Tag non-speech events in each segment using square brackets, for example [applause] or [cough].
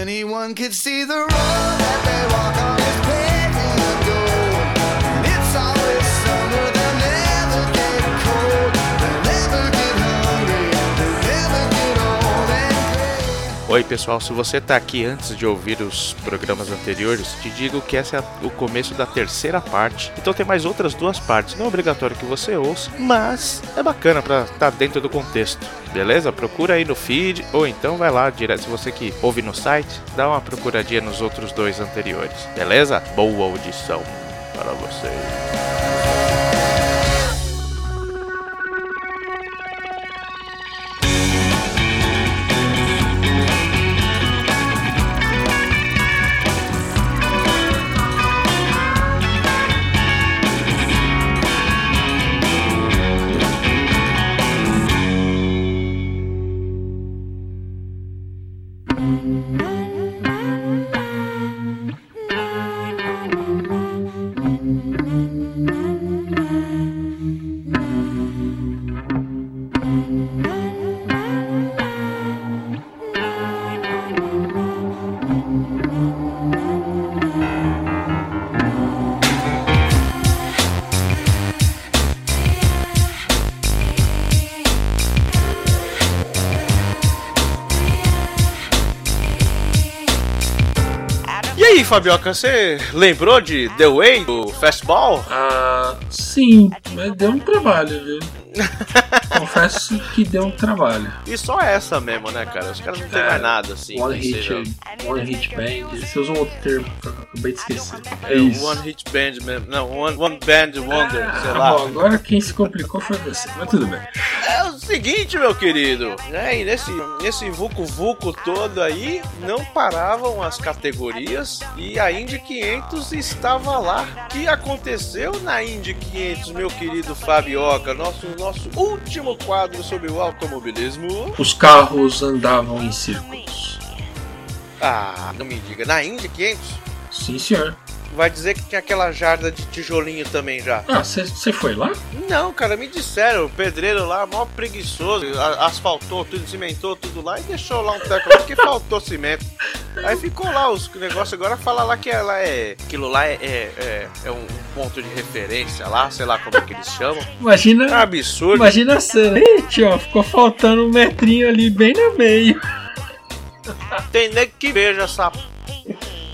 anyone could see the road that they walk Oi pessoal, se você tá aqui antes de ouvir os programas anteriores, te digo que esse é o começo da terceira parte. Então tem mais outras duas partes. Não é obrigatório que você ouça, mas é bacana pra estar dentro do contexto. Beleza? Procura aí no feed ou então vai lá direto. Se você que ouve no site, dá uma procuradinha nos outros dois anteriores. Beleza? Boa audição para vocês. Fabioca, você lembrou de The Way do Fastball? Ah, sim, mas deu um trabalho, viu? [laughs] Confesso que deu um trabalho. E só essa mesmo, né, cara? Os caras não tem É, mais nada assim. One hit, seja- one hit band. Você usa um outro termo eu acabei de esquecer. É, One Hit Band mesmo. Não, One, one Band Wonder, Ah, sei lá. Bom, agora quem se complicou foi você, mas tudo bem. É o seguinte, meu querido, né? E nesse, nesse Vucu Vucu todo aí, não paravam as categorias e a Indy 500 estava lá. O que aconteceu na Indy 500, meu querido Fabioca? Nosso, nosso último quadro sobre o automobilismo. Os carros andavam em círculos. Ah, não me diga, na Indy 500? Sim, senhor. Vai dizer que tinha aquela jarda de tijolinho também já. Ah, você foi lá? Não, cara, me disseram, o pedreiro lá, mó preguiçoso, a- asfaltou tudo, cimentou tudo lá e deixou lá um teco lá porque faltou cimento. Aí ficou lá os negócios, agora fala lá que ela é. Aquilo lá é, é, é, é um ponto de referência lá, sei lá como é que eles chamam. É um Imagina, absurdo. imagina a cena. Eita, ó, ficou faltando um metrinho ali bem no meio. Tem nego que beija essa.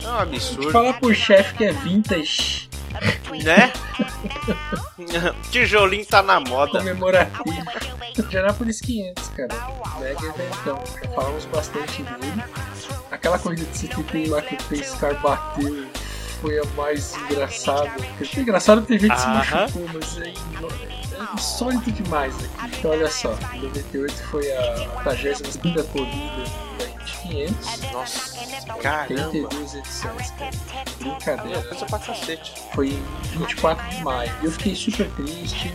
É um absurdo, falar pro chefe que é vintage, né? [laughs] Tijolinho tá na moda. comemorativo. Indianapolis 500, cara. Mega eventão. Já falamos bastante dele. Aquela corrida de 71 lá que o Pace Car bateu foi a mais engraçada. Porque é engraçado ter gente se machucou, mas é, é insólito demais aqui. Então olha só, em 98 foi a 82 corrida da Indy 500. Nossa, caramba. 32 edições, cara. Brincadeira. Coisa pra cacete. Foi em 24 de maio. E eu fiquei super triste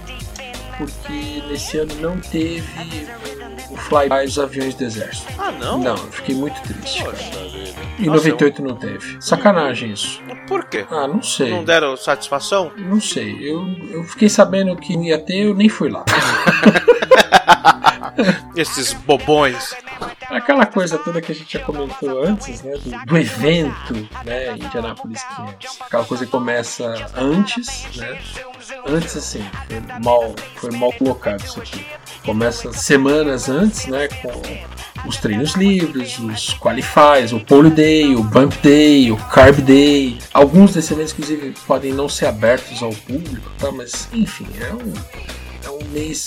porque nesse ano não teve o flyby dos aviões do exército. Ah, não? Não, eu fiquei muito triste. cara. Poxa. Em Nossa, 98 não teve. Sacanagem isso. Por quê? Ah, não sei. Não deram satisfação? Não sei. Eu, eu fiquei sabendo que ia ter, eu nem fui lá. [laughs] Esses bobões. Aquela coisa toda que a gente já comentou antes, né? Do, do evento, né? Indianapolis 500. Aquela coisa que começa antes, né? Antes, assim, foi mal, foi mal colocado isso aqui. Começa semanas antes, né? Com os treinos livres, os qualifies, o pole day, o bump day, o carb day. Alguns desses eventos, inclusive, podem não ser abertos ao público, tá? Mas, enfim, é um, mês.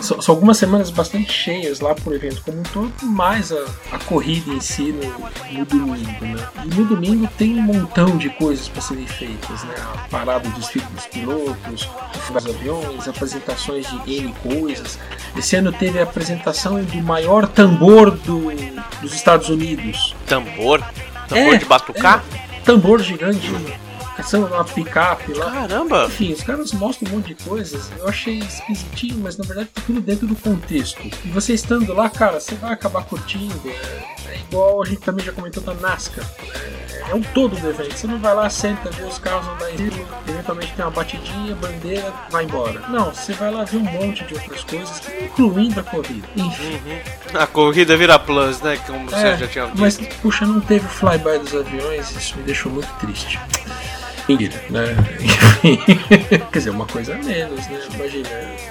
São, são algumas semanas bastante cheias lá pro evento como um todo, mais a, a corrida em si no, no domingo, né? E no domingo tem um montão de coisas para serem feitas, né? A parada dos filhos pilotos, os aviões, apresentações de N coisas. Esse ano teve a apresentação do maior tambor do, dos Estados Unidos. Tambor? Tambor É, de batucar? Tambor gigante. São uma picape lá. Caramba! Enfim, os caras mostram um monte de coisas. Eu achei esquisitinho, mas na verdade tá tudo dentro do contexto. E você estando lá, cara, você vai acabar curtindo. É, é igual a gente também já comentou da NASCAR. É, é o todo do evento. Você não vai lá, senta, vê os carros andar em eventualmente tem uma batidinha, bandeira, vai embora. Não, você vai lá ver um monte de outras coisas, incluindo a corrida. Enfim. A corrida vira plus, né? Como você É, já tinha visto. mas, puxa, não teve flyby dos aviões, isso me deixou muito triste. Mentira, né? [laughs] Quer dizer, uma coisa a menos, né? Imagina,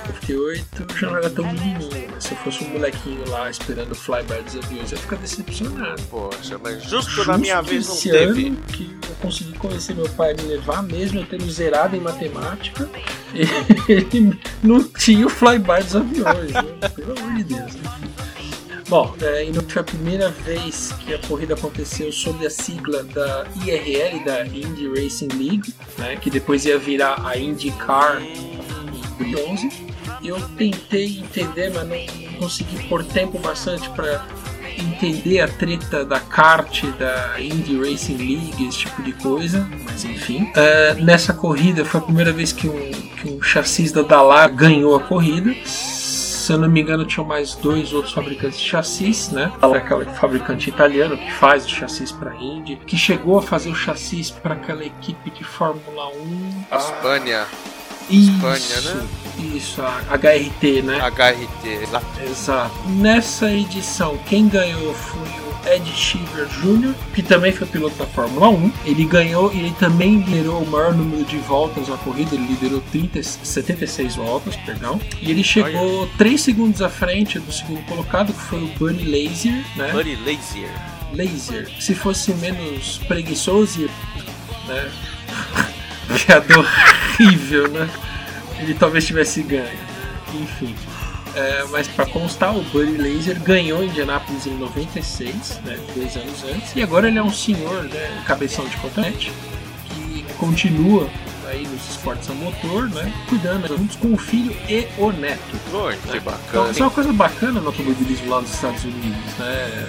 eu fiquei oito, já não era tão menininho. né? Se eu fosse um molequinho lá esperando o flyby dos aviões, eu ia ficar decepcionado. Poxa, mas justo na minha vez não teve. ano que eu consegui convencer meu pai a me levar, mesmo eu tendo zerado em matemática, [laughs] ele não tinha o flyby dos aviões, né? pelo amor de Deus. né? Bom, é, e foi a primeira vez que a corrida aconteceu sob a sigla da IRL, da Indy Racing League, né, que depois ia virar a IndyCar em 2011. Eu tentei entender, mas não consegui por tempo bastante para entender a treta da kart, da Indy Racing League, esse tipo de coisa, mas enfim. É, nessa corrida foi a primeira vez que um, que um chassis da Dallar ganhou a corrida. Se eu não me engano, tinham mais dois outros fabricantes de chassis, né? Ela é aquela fabricante italiano que faz o chassis para Indy, que chegou a fazer o chassis para aquela equipe de Fórmula 1. A Espanha, Isso, Espanha, né? Isso, a HRT, né? HRT. Exato. Nessa edição, quem ganhou foi o Ed Sheever Jr., que também foi piloto da Fórmula 1. Ele ganhou e ele também liderou o maior número de voltas na corrida, ele liderou 30, 76 voltas, perdão. E ele chegou 3 segundos à frente do segundo colocado, que foi o Bunny Lazier, né? Buddy Lazier. Lazier. Se fosse menos preguiçoso, né? [laughs] Piada horrível, né? Ele talvez tivesse ganho. Enfim. É, mas para constar, o Buddy Laser ganhou em Indianápolis em 96, né, dois anos antes, e agora ele é um senhor, né, cabeção de cotonete, que continua aí nos esportes a motor, né, cuidando juntos com o filho e o neto. Muito Então, bacana. isso é uma coisa bacana no automobilismo lá nos Estados Unidos, né?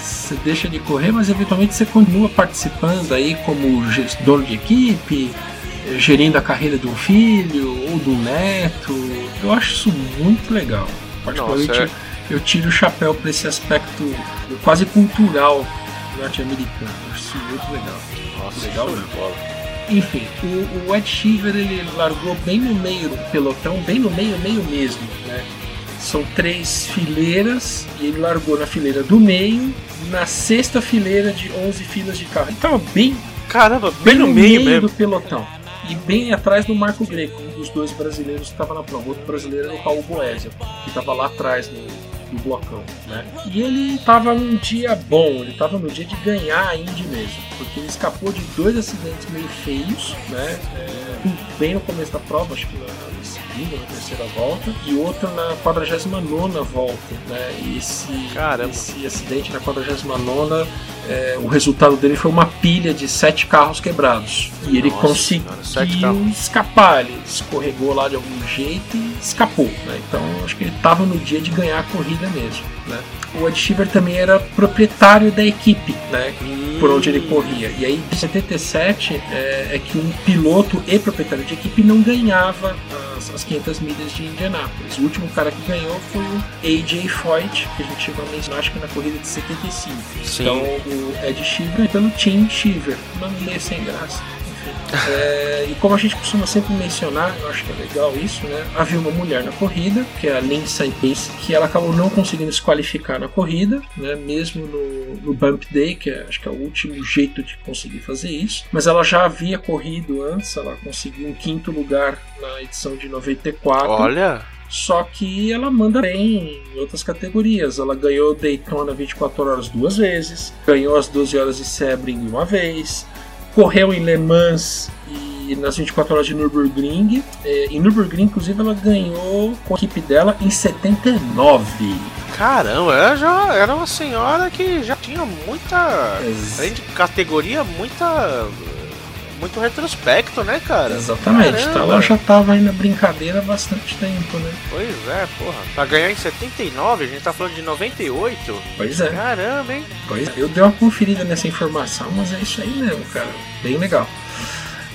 Você deixa de correr, mas eventualmente você continua participando aí como ge- dono de equipe, gerindo a carreira de um filho ou de um neto. Eu acho isso muito legal. Particularmente, Nossa, é. eu tiro o chapéu para esse aspecto quase cultural norte-americano. Acho isso muito legal. Nossa, legal, bola. Enfim, o, o Ed Sheever ele largou bem no meio do pelotão, bem no meio, meio mesmo, né? São três fileiras e ele largou na fileira do meio, na sexta fileira de 11 filas de carro. Ele estava bem, Caramba, bem no meio mesmo. do pelotão. E bem atrás do Marco Greco, um dos dois brasileiros que estava na prova. Outro brasileiro era o Raul Boésia, que estava lá atrás no, no blocão. Né? E ele estava num dia bom, ele estava no dia de ganhar a Indy mesmo, porque ele escapou de dois acidentes meio feios, né? É, bem no começo da prova, acho que na terceira volta, e outro na 49 volta. Né? Esse, Caramba. esse acidente na 49 é, o resultado dele foi uma pilha de sete carros quebrados. E ele Nossa conseguiu carros. escapar, ele escorregou lá de algum jeito e escapou. né? Então acho que ele estava no dia de ganhar a corrida mesmo. Né? O Ed Sheever também era proprietário da equipe, né? por onde ele corria. E aí, em 77, é, é que um piloto e proprietário de equipe não ganhava as, as 500 milhas de Indianápolis. O último cara que ganhou foi o AJ Foyt, que a gente chegou a mencionar, acho que na corrida de 75. Sim. Então, o Ed Sheever pelo Team Sheever. Nome meio sem graça. É, e como a gente costuma sempre mencionar, eu acho que é legal isso, né? Havia uma mulher na corrida, que é a Lindsay Pace, que ela acabou não conseguindo se qualificar na corrida, né? Mesmo no, no Bump Day, que é, acho que é o último jeito de conseguir fazer isso. Mas ela já havia corrido antes, ela conseguiu um quinto lugar na edição de 94. Olha, Só que ela manda bem em outras categorias. Ela ganhou Daytona 24 horas duas vezes, ganhou as 12 horas de Sebring uma vez, correu em Le Mans e nas 24 horas de Nürburgring. Eh, Em Nürburgring, inclusive, ela ganhou com a equipe dela em 79. caramba, ela já era uma senhora que já tinha muita. Além de categoria, muita. Muito retrospecto, né, cara? Exatamente, então Caramba. ela já estava aí na brincadeira há bastante tempo, né? Pois é, porra. Pra ganhar em 79, a gente tá falando de 98. Pois é. Caramba, hein? Pois é, eu dei uma conferida nessa informação, mas é isso aí mesmo, cara. Bem legal.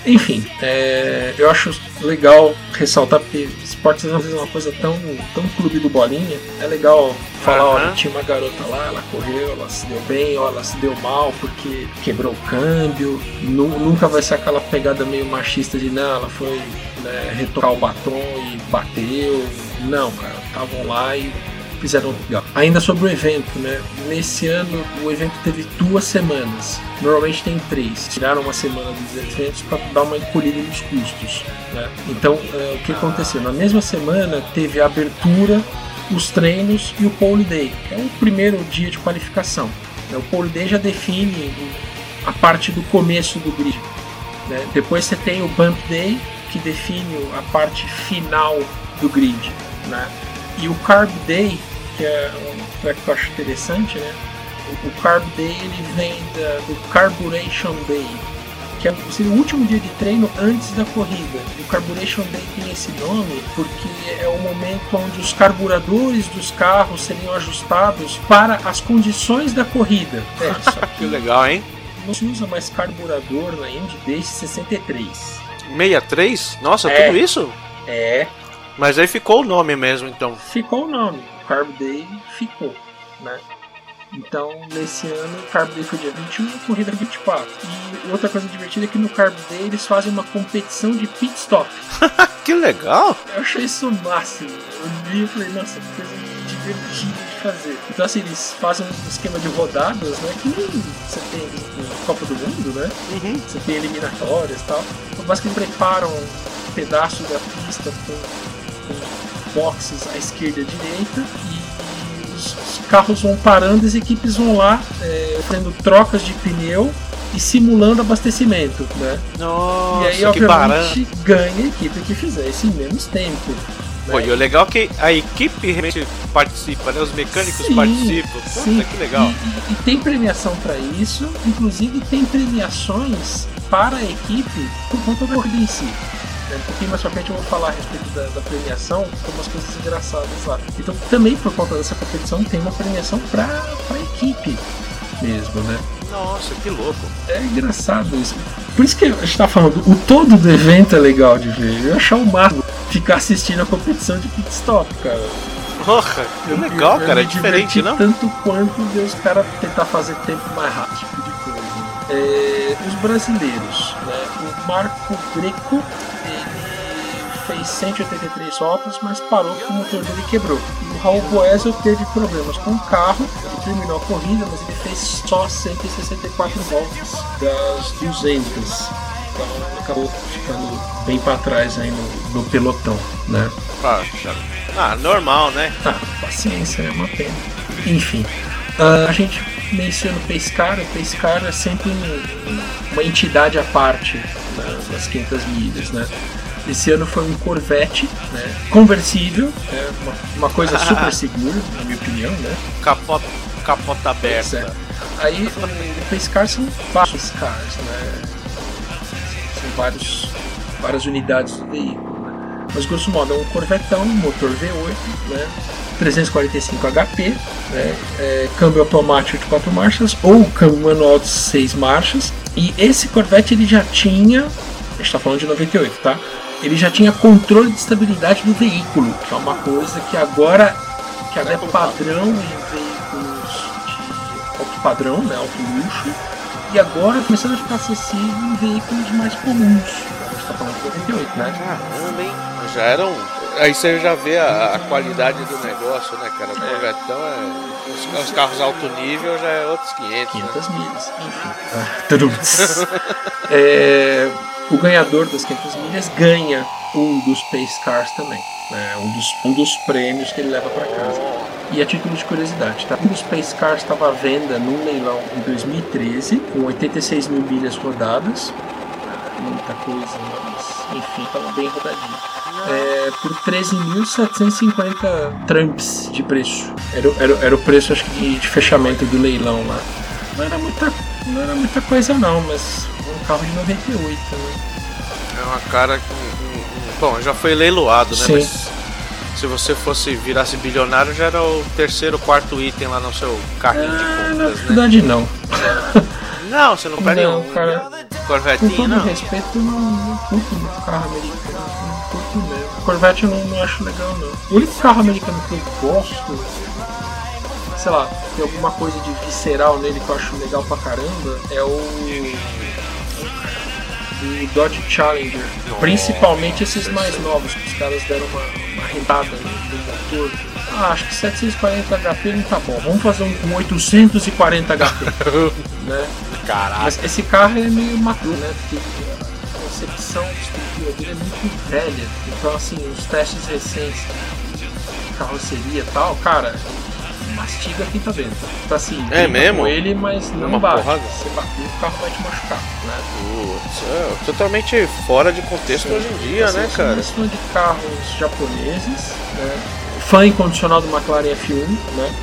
Enfim, é, eu acho legal ressaltar porque esportes às vezes é uma coisa tão, tão clube do bolinha. É legal falar, Aham. olha, tinha uma garota lá, ela correu, ela se deu bem, ou ela se deu mal porque quebrou o câmbio. Nu- nunca vai ser aquela pegada meio machista de não, ela foi né, retocar o batom e bateu. Não, cara, estavam lá e fizeram legal. Ainda sobre o evento, né? Nesse ano o evento teve duas semanas. Normalmente tem três. Tiraram uma semana dos eventos para dar uma encolhida nos custos. Né? Então, eh, o que aconteceu? Na mesma semana teve a abertura, os treinos e o pole day, que é o primeiro dia de qualificação. né? O pole day já define a parte do começo do grid. né? Depois você tem o bump day, que define a parte final do grid. Né? E o Carb Day, que é um track que eu acho interessante, né? O, o Carb Day ele vem da- do Carburation Day, que é seria o último dia de treino antes da corrida. E o Carburation Day tem esse nome porque é o momento onde os carburadores dos carros seriam ajustados para as condições da corrida. É, [laughs] só Que que legal, hein? não se usa mais carburador na Indy desde 63. 63? Nossa, É. tudo isso? É, Mas aí ficou o nome mesmo, então. ficou o nome. Carb Day ficou, né? Então, nesse ano, o Carb Day foi dia 21 e a corrida 24. E outra coisa divertida é que no Carb Day eles fazem uma competição de pit stop. [laughs] Que legal! Eu achei isso o máximo. Eu vi e falei, nossa, que coisa divertida de fazer. Então, assim, eles fazem um esquema de rodadas, né? Que nem você tem no Copa do Mundo, né? Uhum. Você tem eliminatórias e tal. Então, basicamente preparam um pedaço da pista com, com boxes à esquerda e à direita e os, os carros vão parando e as equipes vão lá é, fazendo trocas de pneu e simulando abastecimento, né? Nossa, e aí, obviamente, ganha a equipe que fizer isso em menos tempo. né? Pô, e o legal é que a equipe realmente participa, né? Os mecânicos Sim, participam. Puta, sim. que legal. E, e- e tem premiação para isso, inclusive tem premiações para a equipe por conta da corrida em si. Né, Um pouquinho mais pra frente eu vou falar a respeito da, da premiação, tem umas coisas engraçadas lá. Então também por conta dessa competição tem uma premiação para a equipe mesmo, né? Nossa, que louco. É engraçado isso. Por isso que a gente tá falando, o todo do evento é legal de ver. Eu achar o máximo ficar assistindo a competição de pit stop, cara. Porra, que legal, Eu cara. É diferente, não? Tanto quanto ver os caras tentar fazer tempo mais rápido, tipo de coisa. É, os brasileiros, né? O Marco Greco, fez 183 voltas, mas parou porque o motor dele quebrou. E o Raul Boesel teve problemas com o carro, ele terminou a corrida, mas ele fez só 164 voltas das 200. Então acabou ficando bem para trás aí no, no pelotão, né? Poxa. Ah, normal, né? Ah, paciência, é uma pena. Enfim, ah, a gente menciona o Pescar, o Pescar é sempre um- uma entidade à parte né, das 500 milhas, né? Esse ano foi um Corvette, né, conversível, né, uma, uma coisa super segura, na minha opinião, né? Capota, capota Pois aberta. é. Aí o, o Pescar são vários cars, né? São vários, várias unidades do veículo. Né? Mas grosso modo é um Corvetão, motor V8, né? 345 HP, né? É, câmbio automático de 4 marchas ou câmbio manual de 6 marchas. E esse Corvette ele já tinha, a gente está falando de 98, tá? Ele já tinha controle de estabilidade do veículo, que é uma coisa que agora, que agora é padrão em veículos de alto padrão, né, alto luxo, e agora começando a ficar acessível em veículos mais comuns. A gente está falando de 98, né? Caramba, hein? Já eram. Aí você já vê a, a qualidade do negócio, né, cara? O É. Corvetão é. Os, os carros alto nível já é outros 500, né? 500 milhas, enfim. [laughs] Ah. [laughs] É, o ganhador das 500 milhas ganha um dos Pace Cars também. né, um, dos, um dos prêmios que ele leva para casa. E a título de curiosidade, tá? um dos Pace Cars estava à venda num leilão em 2013, com 86 mil milhas rodadas. Muita coisa, mas enfim, estava bem rodadinho. É, por 13.750 tramps de preço. Era, era, era o preço, acho que, de, de fechamento do leilão lá. Não era muita, não era muita coisa, não, mas um carro de 98, né? É uma cara com. um- Bom, já foi leiloado, né? Sim. Mas se você fosse virasse bilionário, já era o terceiro, quarto item lá no seu carrinho de Ah, na compras, né? verdade, não. Não, você não pega Não, um. cara. Com Corvetinho, todo não? respeito, eu não, não curto muito carro americano. Não curto mesmo. Corvette eu não, não acho legal, não. O único carro americano que eu gosto, sei lá, tem alguma coisa de visceral nele que eu acho legal pra caramba, é o. O Dodge Challenger. Principalmente esses mais novos, que os caras deram uma, uma rentada no, no motor. Ah, acho que 740 HP não tá bom. Vamos fazer um com 840 HP. [laughs] né? Caralho. Mas esse carro é meio maturo, né? Porque a concepção de estrutura dele é muito velha. Então, assim, os testes recentes de carroceria e tal, cara, mastiga quem tá dentro. Tá assim, É brinca mesmo? com ele, mas não Uma bate. porrada? Se bater, o carro vai te machucar, né? Putz, é totalmente fora de contexto hoje em dia, Assim, né, cara? fã de carros japoneses, né? Fã incondicional do McLaren F1, né?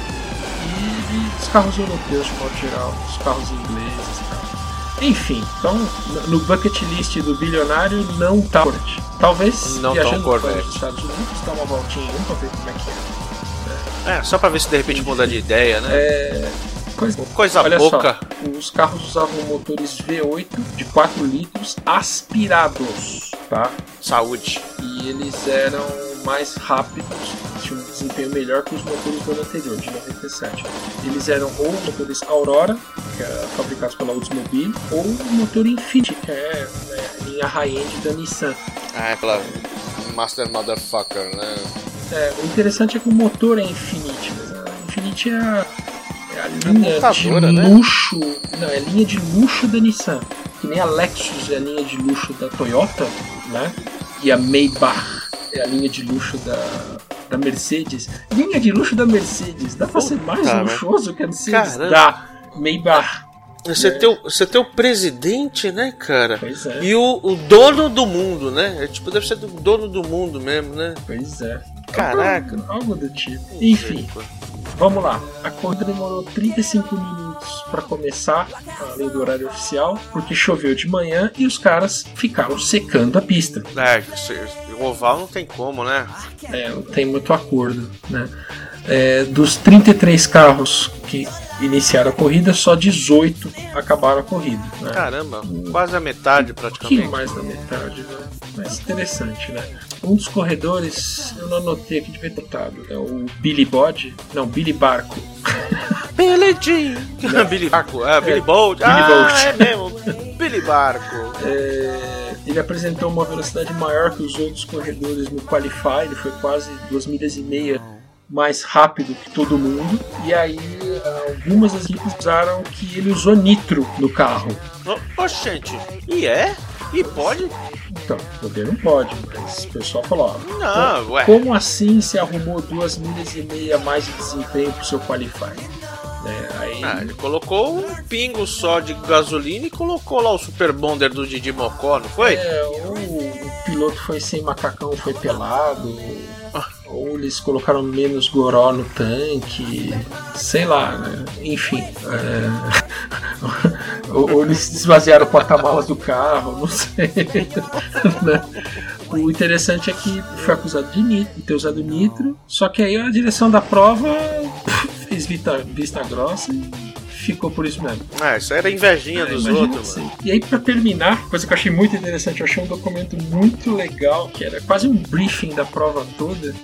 E, e dos carros europeus de modo geral, os carros ingleses e tal. Enfim, então no- bucket list do bilionário não tá forte. Talvez Não tá viajando para Corvette. os Estados Unidos, dar uma voltinha aí pra ver como é que é. É, só pra ver se de repente muda de ideia, né? É, Coisa, Coisa olha pouca. só, os carros usavam motores V8 de 4 litros aspirados, tá? Saúde. e eles eram mais rápidos, tinham um desempenho melhor que os motores do ano anterior, de 97. Eles eram ou motores Aurora, que é fabricados pela Oldsmobile, ou o motor Infiniti, que é né, linha high-end da Nissan. Ah, é pela Master Motherfucker, né? É, o interessante é que o motor é Infiniti, mas a Infiniti é a, é a linha de montadora, né? luxo, não, é a linha de luxo da Nissan, que nem a Lexus é a linha de luxo da Toyota, né? E a Maybach é a linha de luxo da, da Mercedes. Linha de luxo da Mercedes, dá pra ser mais Puta, luxuoso que a Mercedes Caramba. da Maybach. Você, É. tem o, você tem o presidente, né, cara? Pois é, E o, o dono do mundo, né? É, tipo, deve ser do dono do mundo mesmo, né? pois é. Caraca. Algo do tipo. Enfim, Vamos lá. A corrida demorou 35 minutos para começar, além do horário oficial, porque choveu de manhã e os caras ficaram secando a pista. É, o oval não tem como, né? É, não tem muito acordo, né? É, dos 33 carros que iniciaram a corrida, só 18 acabaram a corrida. Né? Caramba, quase a metade Um praticamente. mais da metade, né? Mas interessante, né? Um dos corredores, eu não anotei aqui de deputado, é o Billy Bode, não, Billy Barco. [laughs] Billy Jean. Billy Barco, é, Billy Bolt. Billy ah, Bolt. é mesmo. Billy Barco. É, ele apresentou uma velocidade maior que os outros corredores no Qualify, ele foi quase duas milhas e meia mais rápido que todo mundo. E aí algumas das equipes usaram que ele usou nitro no carro. Oxente, e é? E pode? Então, poder não pode, mas o pessoal falou, ó, Não, ué. como assim se arrumou duas milhas e meia mais de desempenho pro seu Qualify? Né, aí, Ah, ele colocou um pingo só de gasolina e colocou lá o Super Bonder do Didi Mocó, não foi? É, ou o piloto foi sem macacão, foi pelado, ou eles colocaram menos goró no tanque, sei lá, né? Enfim. é, [laughs] ou, eles esvaziaram o porta-malas do carro, não sei. [laughs] né? O interessante é que foi acusado de nitro, de ter usado nitro, só que aí a direção da prova [laughs] fez vista, vista grossa e ficou por isso mesmo. Ah, isso era invejinha dos Imagina outros, assim. mano. E aí, pra terminar, coisa que eu achei muito interessante, eu achei um documento muito legal, que era quase um briefing da prova toda.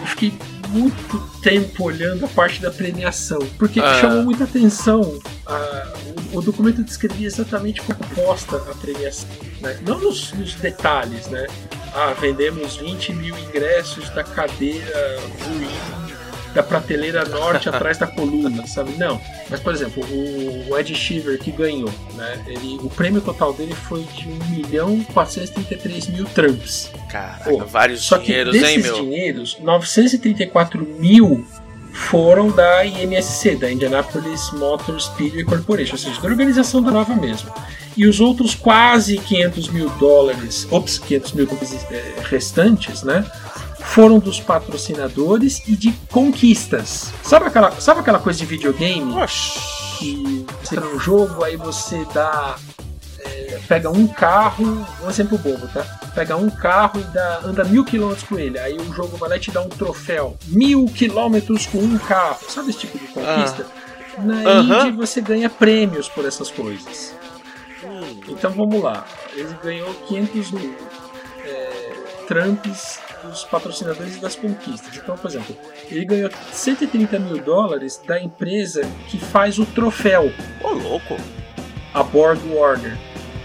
Eu fiquei muito tempo olhando a parte da premiação, porque Ah. chamou muita atenção. a- o, o documento descrevia exatamente como posta a premiação, né? não nos, nos detalhes, né? Ah, vendemos 20 mil ingressos da cadeira ruim da prateleira norte atrás da coluna, sabe? Não. Mas, por exemplo, o, Ed Shiver que ganhou, né? Ele, o prêmio total dele foi de 1 milhão 433 mil trumps. Caraca, Pô, vários Só que dinheiros, desses hein, meu? dinheiros, 934 mil foram da IMSC, da Indianapolis Motor Speedway Corporation, ou seja, da organização da prova mesmo. E os outros quase 500 mil dólares, ops, 500 mil eh, restantes, né? Foram dos patrocinadores e de conquistas. Sabe aquela, sabe aquela coisa de videogame? Oxi. que você tá no jogo, aí você dá. é, pega um carro, um exemplo bobo, tá? Pega um carro e dá, anda mil quilômetros com ele. Aí o jogo vai lá e te dá um troféu. Mil quilômetros com um carro. Sabe esse tipo de conquista? Na Aham. Indy você ganha prêmios por essas coisas. Hum, Então vamos lá. Ele ganhou 500 mil é, Trumps dos patrocinadores e das conquistas. Então, por exemplo, ele ganhou 130 mil dólares da empresa que faz o troféu, Ô, louco. a Borg Warner.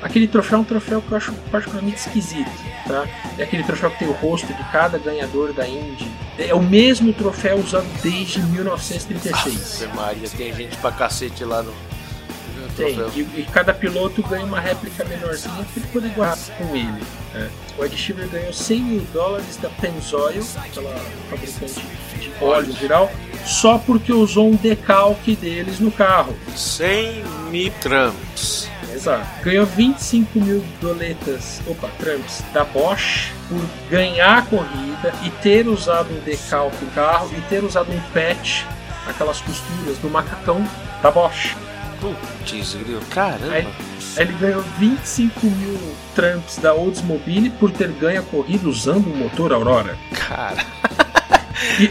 Aquele troféu é um troféu que eu acho particularmente esquisito, tá? É aquele troféu que tem o rosto de cada ganhador da Indy. É o mesmo troféu usado desde 1936. Ave Maria, tem gente pra cacete lá no Tem, e, e cada piloto ganha uma réplica menorzinha para ele poder guardar com ele. né? O Ed Sheeran ganhou 100 mil dólares da Pennzoil, aquela fabricante de óleo geral, só porque usou um decalque deles no carro. 100 mil Trumps. Exato. Ganhou 25 mil doletas, opa, Trumps, da Bosch por ganhar a corrida e ter usado um decalque no carro e ter usado um patch, aquelas costuras do macacão da Bosch. Putz. Caramba. Aí, ele ganhou 25 mil Trumps da Oldsmobile por ter ganho a corrida usando o motor Aurora. Cara.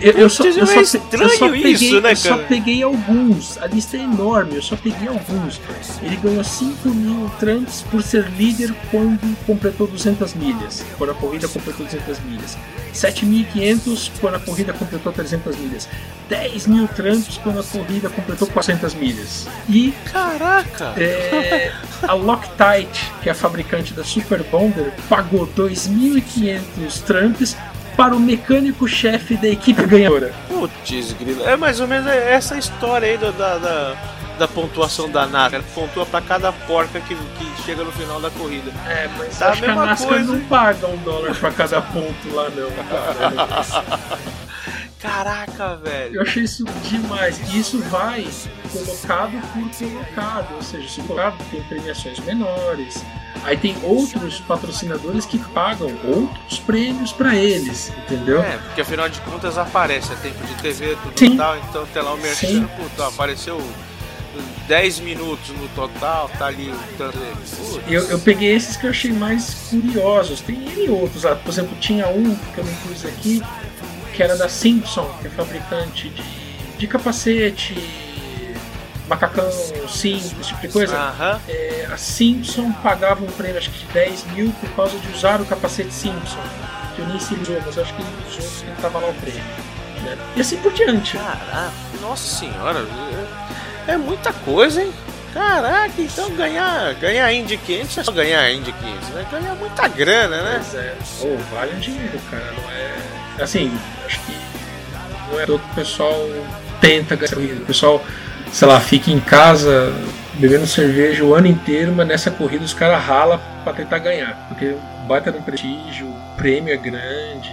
Eu, eu só, eu só, é eu só peguei, isso, né, eu só peguei alguns. A lista é enorme, eu só peguei alguns. Ele ganhou 5 mil Trumps por ser líder quando completou 200 milhas. Quando a corrida completou 200 milhas. 7.500 quando a corrida completou 300 milhas. 10 mil Trumps quando a corrida completou 400 milhas. E Caraca. é, a Loctite, que é a fabricante da Super Bonder, pagou 2.500 Trumps para o mecânico-chefe da equipe ganhadora. Putz, grilo. É mais ou menos essa história aí da, da, da pontuação da NASCAR. Pontua pra cada porca que, que chega no final da corrida. É, mas Tá a acho que a mesma NASCAR coisa. não paga um dólar para cada ponto lá não, cara. [laughs] Caraca, velho. Eu achei isso demais. E isso vai colocado por colocado, ou seja, se colocado tem premiações menores. Aí tem outros patrocinadores que pagam outros prêmios para eles, entendeu? É, porque afinal de contas aparece, é tempo de TV, tudo Sim. tal, então tem lá o merchan, puta, apareceu 10 minutos no total, tá ali o. Eu, eu peguei esses que eu achei mais curiosos. Tem N outros lá. Por exemplo, tinha um que eu não pus aqui, que era da Simpson, que é fabricante de, de capacete, macacão, cinto, esse tipo de coisa. É, a Simpson pagava um prêmio, acho que de 10 mil, por causa de usar o capacete Simpson. Que eu nem sei usou, mas acho que ele usou porque ele tava lá o prêmio. né? E assim por diante. Caraca, nossa senhora, é, é muita coisa, hein? Caraca, então ganhar, ganhar Indy 500 não é só ganhar Indy 500, né? Ganhar muita grana, né? Pois é. Ou vale o dinheiro, cara. Não é. Assim, acho que não é todo o pessoal tenta ganhar corrida. O pessoal, sei lá, fica em casa bebendo cerveja o ano inteiro, mas nessa corrida os caras ralam pra tentar ganhar. Porque bata no prestígio, o prêmio é grande,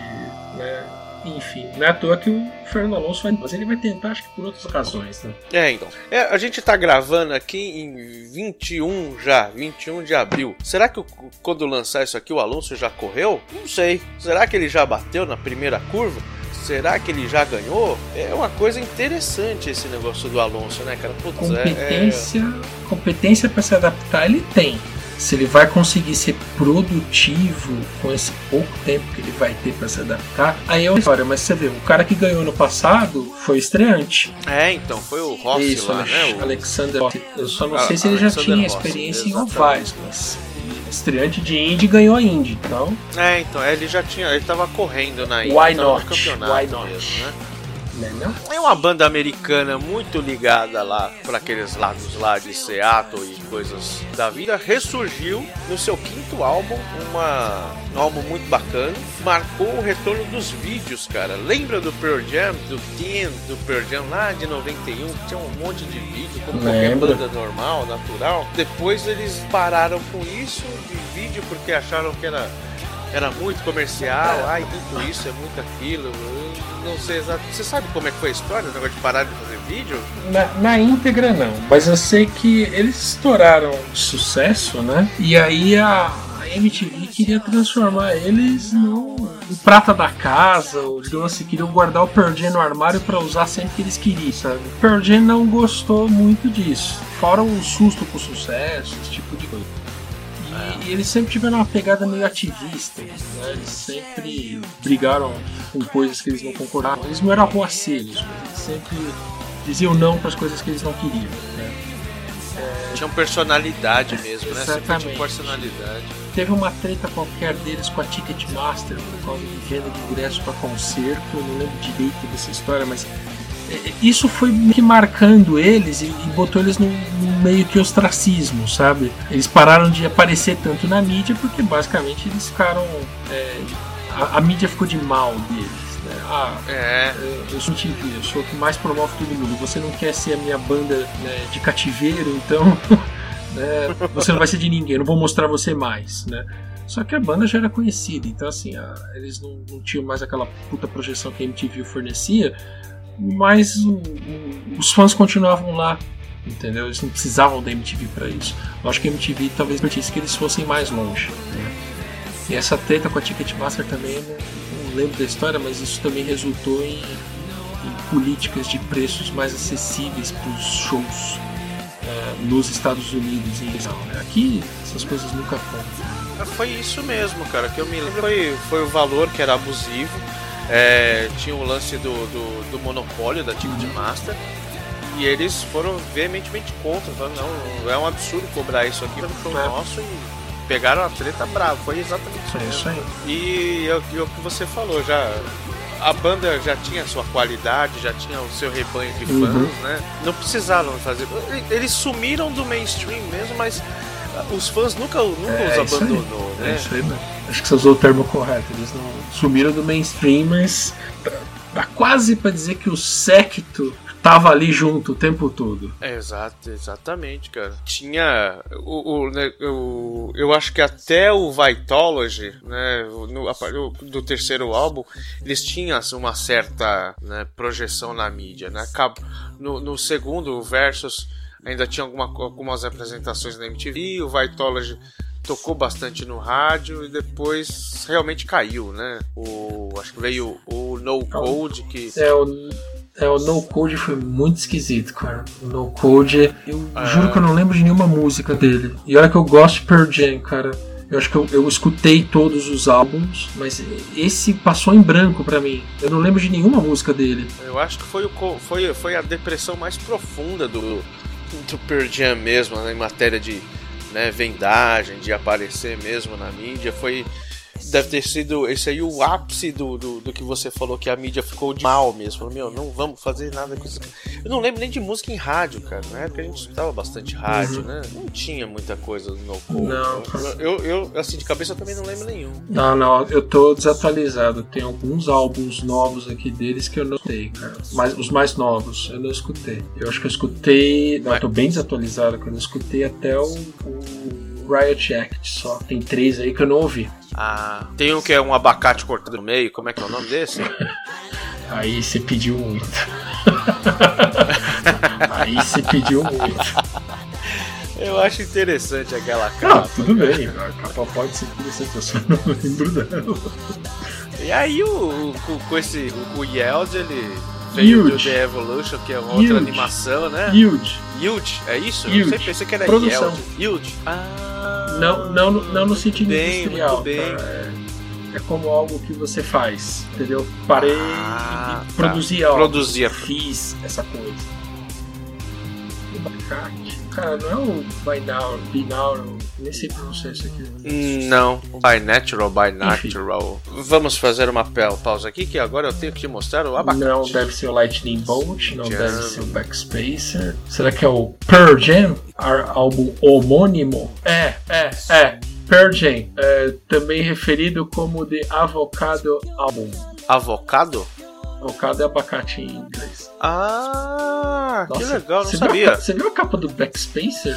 né? Enfim, não é à toa que o Fernando Alonso vai. Mas ele vai tentar, acho que por outras razões, né? É, então. É, a gente tá gravando aqui em 21 já, 21 de abril. Será que o- quando lançar isso aqui o Alonso já correu? Não sei. Será que ele já bateu na primeira curva? Será que ele já ganhou? É uma coisa interessante esse negócio do Alonso, né, cara? Putz, é- é, competência, competência para se adaptar ele tem. Se ele vai conseguir ser produtivo com esse pouco tempo que ele vai ter para se adaptar, aí é uma história. Mas você vê, o cara que ganhou no passado foi estreante. É, então, foi o Rossi Isso, lá, Alex- né? O- Alexander Rossi. Eu só não Ah, sei se ele já Alexander tinha Rossi, experiência em exatamente. ovais, mas estreante de Indy ganhou a Indy. Então, É, então, ele já tinha. Ele tava correndo na Why tava no not? campeonato Why not? mesmo, né? Né, não? É uma banda americana muito ligada lá para aqueles lados lá de Seattle e coisas da vida. Ressurgiu no seu quinto álbum, uma, um álbum muito bacana. Marcou o retorno dos vídeos, cara. Lembra do Pearl Jam, do Teen, do Pearl Jam lá de 91? que Tinha um monte de vídeo, como Lembro. qualquer banda normal, natural. Depois eles pararam com isso de vídeo porque acharam que era era muito comercial, ai, muito isso, é muito aquilo. Não sei exato. Você sabe como é que foi a história, o negócio de parar de fazer vídeo? Na, na íntegra não, mas eu sei que eles estouraram sucesso, né? E aí a, MTV queria transformar eles no, prata da casa, ou digamos assim, queriam guardar o Pearl Jam no armário para usar sempre que eles queriam, sabe? Pearl Jam não gostou muito disso, fora um susto com sucesso, esse tipo. E, e eles sempre tiveram uma pegada meio ativista, né? Eles sempre brigaram com coisas que eles não concordavam. Eles não eram arruaceiros, eles sempre diziam não para as coisas que eles não queriam. Né? É, Tinham personalidade mesmo, né? Sempre Exatamente. tinha personalidade. Teve uma treta qualquer deles com a Ticketmaster por causa de venda de ingressos para concerto. Eu não lembro direito dessa história, mas isso foi meio que marcando eles e, e botou eles num, meio que ostracismo, sabe? Eles pararam de aparecer tanto na mídia porque basicamente eles ficaram. é, a, a mídia ficou de mal deles. Né? Ah, É, é, eu sou TV, eu sou o que mais promove todo mundo. Você não quer ser a minha banda né, de cativeiro, então [laughs] né, você não vai ser de ninguém, eu não vou mostrar você mais, né? Só que a banda já era conhecida, então assim, a- eles não, não tinham mais aquela puta projeção que a MTV fornecia, mas o- o- os fãs continuavam lá, entendeu? Eles não precisavam da MTV para isso. Eu acho que a MTV talvez permitisse que eles fossem mais longe. Né? E essa treta com a Ticketmaster também, não, não lembro da história, mas isso também resultou em, em políticas de preços mais acessíveis para os shows eh, nos Estados Unidos em geral. né? Aqui essas coisas nunca foram. foi isso mesmo, cara. Que eu me lembro foi, foi o valor que era abusivo. É, tinha o lance do, do, do monopólio da Ticketmaster. E eles foram veementemente contra. Falaram, não, é um absurdo cobrar isso aqui no show É. nosso. E pegaram a treta brava. Foi exatamente isso É isso aí. E é o é o que você falou, já. A banda já tinha sua qualidade, já tinha o seu rebanho de fãs, Uhum. né? Não precisavam fazer. Eles sumiram do mainstream mesmo, mas os fãs nunca, nunca É os isso aí. abandonou, É né? isso aí. Acho que você usou o termo correto. Eles não sumiram do mainstream, mas tá quase pra dizer que o séquito tava ali junto o tempo todo. É, Exato, exatamente, cara. Tinha o, o, né, o- eu acho que até o Vitology, né, no, do, terceiro álbum, eles tinham assim, uma certa né, projeção na mídia, né? No, no segundo, Versus ainda tinha alguma, algumas apresentações na MTV, o Vitology tocou bastante no rádio e depois realmente caiu, né? O, acho que veio o No Code que É, o, é, o No Code foi muito esquisito, cara. O No Code, eu juro que eu não lembro de nenhuma música dele. E olha que eu gosto de Pearl Jam, cara. Eu acho que eu, eu escutei todos os álbuns, mas esse passou em branco pra mim. Eu não lembro de nenhuma música dele. Eu acho que foi, o, foi, foi a depressão mais profunda do, do Pearl Jam mesmo, né, em matéria de né, vendagem, de aparecer mesmo na mídia. Foi. Deve ter sido esse aí o ápice do, do, do que você falou, que a mídia ficou de mal mesmo. Falou, meu, não vamos fazer nada com isso. Eu não lembro nem de música em rádio, cara. Na época a gente escutava bastante rádio, né? Não tinha muita coisa no Code. Não. Eu, eu, assim, de cabeça eu também não lembro nenhum. Não, não, eu tô desatualizado. Tem alguns álbuns novos aqui deles que eu não escutei, cara. Mas os mais novos eu não escutei. Eu acho que eu escutei. Não, eu tô bem desatualizado, quando eu escutei até o, o Riot Act só. Tem três aí que eu não ouvi. Ah, tem um que é um abacate cortado no meio, como é que é o nome desse? Aí você pediu muito. [laughs] aí você pediu muito. Eu acho interessante aquela Não, capa. tudo bem. A capa pode ser interessante, eu só não lembro dela. E aí o, o- com, esse o, o ele veio do Huge. The Evolution, que é outra Huge. animação, né? Huge. Yield, é isso? Eu Huge. sempre pensei que era Produção. Yield. Ah, Não, não, no- não no sentido bem, industrial. muito bem. tá? É, é como algo que você faz, entendeu? Parei Ah, e tá. produzi algo. Produzia. Fiz essa coisa. O abacate. Cara, não é o binaural, binaural, nem sei pronunciar isso aqui. Hum, Não, by natural, by natural. Vamos fazer uma pa- pausa aqui que agora eu tenho que mostrar o abacate. Não deve ser o Lightning Bolt, não Jam. deve ser o Backspacer. Será que é o Pearl Jam? Álbum homônimo? É, é, é. Pearl Jam, é, também referido como The Avocado Album. Avocado? Avocado é abacate em inglês. Ah, que Nossa, legal, não você Viu a, sabia. ca- você viu a capa do Backspacer?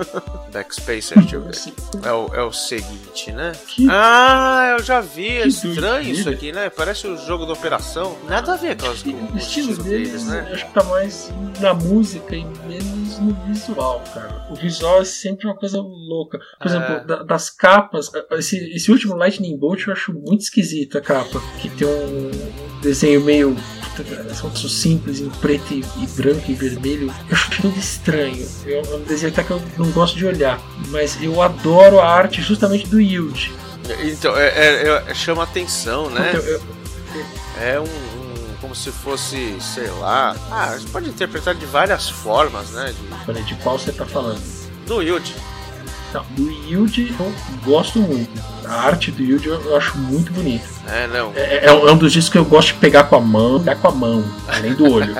[laughs] Backspacer, deixa eu ver. É o, é o seguinte, né? Que- Ah, eu já vi. É Que estranho isso aqui, né? Parece o jogo da operação. Nada a ver com, as, com O estilo deles, deles, né? eu acho que tá mais na música e menos no visual, cara. O visual é sempre uma coisa louca. Por É. exemplo, da- das capas, esse, esse último Lightning Bolt eu acho muito esquisito a capa. Que tem um desenho meio. São simples em preto e, e branco e vermelho. [laughs] Eu acho tudo estranho. Eu- É um desenho até que eu não gosto de olhar. Mas eu adoro a arte justamente do Yield. Então, é, é- é- chama atenção, né? Então, eu- É um, um- Como se fosse, sei lá. Ah, você pode interpretar de várias formas, né? De- Peraí, de qual você tá falando? do Yuji. Então, do Yuji eu gosto muito. A arte do Yuji eu acho muito bonita. É, não. É, é um é um dos discos que eu gosto de pegar com a mão, pegar com a mão, além do olho.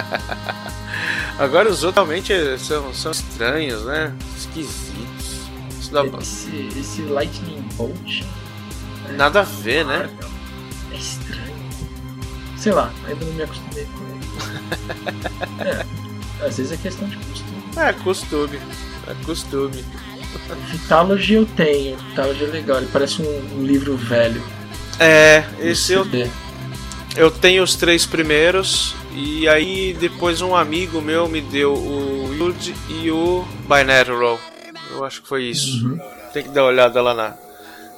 [laughs] Agora os outros realmente são, são estranhos, né? Esquisitos. Isso dá Esse, esse Lightning Bolt nada a ver, né? é estranho. Sei lá, ainda não me acostumei com ele. [laughs] É, às vezes é questão de costume. É costume. É costume. Vitalogy eu tenho, Vitalogy é legal, ele parece um, um livro velho. É, esse eu, eu tenho os três primeiros. E aí depois um amigo meu me deu o Yud e o Binaural. Eu acho que foi isso. Uhum. Tem que dar uma olhada lá na,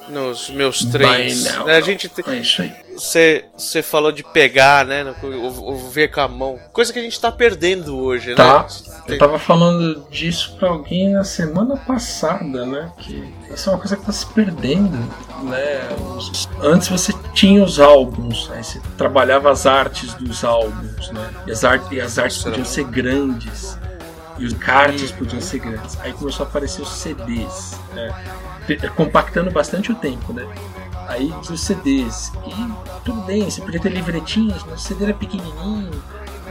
nos meus três. Binaural. A gente tem, É isso aí. Você falou de pegar, né? no- O, o ver com a mão. Coisa que a gente tá perdendo hoje, Tá. né? Eu tava falando disso pra alguém na semana passada, né? Que isso é uma coisa que tá se perdendo, né? Antes você tinha os álbuns, aí você trabalhava as artes dos álbuns, né? E as, ar- e as artes podiam era ser grandes. E os cards podiam ser grandes. Aí começou a aparecer os CDs, né? Pe- Compactando bastante o tempo, né? Aí os CDs. E tudo bem, você podia ter livretinhos, mas o CD era pequenininho.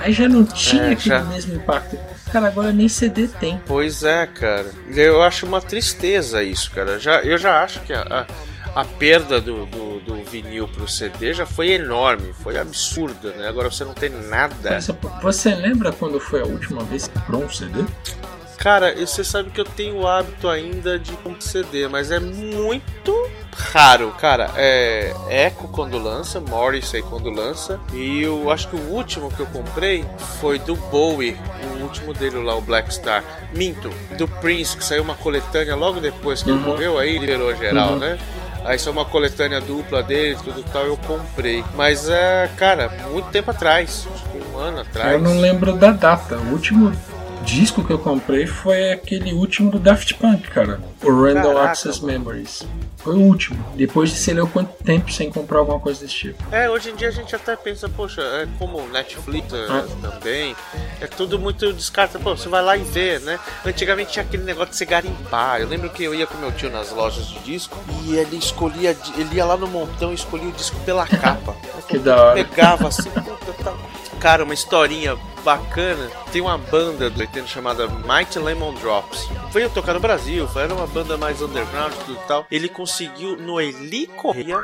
Aí já não tinha É, aquele já. mesmo impacto. Cara, agora nem CD tem. Pois é, cara. Eu acho uma tristeza isso, cara. Já, eu já acho que a, a, a perda do, do, do vinil pro CD já foi enorme, foi absurda, né? Agora você não tem nada. Exemplo, Você lembra quando foi a última vez que comprou um CD? Cara, você sabe que eu tenho o hábito ainda de comprar CD, mas é muito raro. Cara, é Echo quando lança, Morrissey quando lança, e eu acho que o último que eu comprei foi do Bowie, o último dele lá, o Black Star. Minto, do Prince, que saiu uma coletânea logo depois que ele Uhum. morreu, aí liberou geral, Uhum. né? Aí saiu uma coletânea dupla dele, tudo tal, eu comprei. Mas é, cara, muito tempo atrás, acho que um ano atrás. Eu não lembro da data. O último disco que eu comprei foi aquele último do Daft Punk, cara. O Random Caraca, Access Memories. Foi o último. Depois de sei lá quanto tempo sem comprar alguma coisa desse tipo. É, hoje em dia a gente até pensa, poxa, é como o Netflix é, Ah. também, é tudo muito descarta, pô, você vai lá e vê, né? Antigamente tinha aquele negócio de você garimpar. Eu lembro que eu ia com meu tio nas lojas de disco e ele escolhia, ele ia lá no montão e escolhia o disco pela [laughs] capa. Que da hora. Pegava assim, puta, tá. Cara, uma historinha bacana. Tem uma banda do 80 chamada Mighty Lemon Drops. Veio tocar no Brasil, era uma banda mais underground e tal. Ele conseguiu no Eli Correia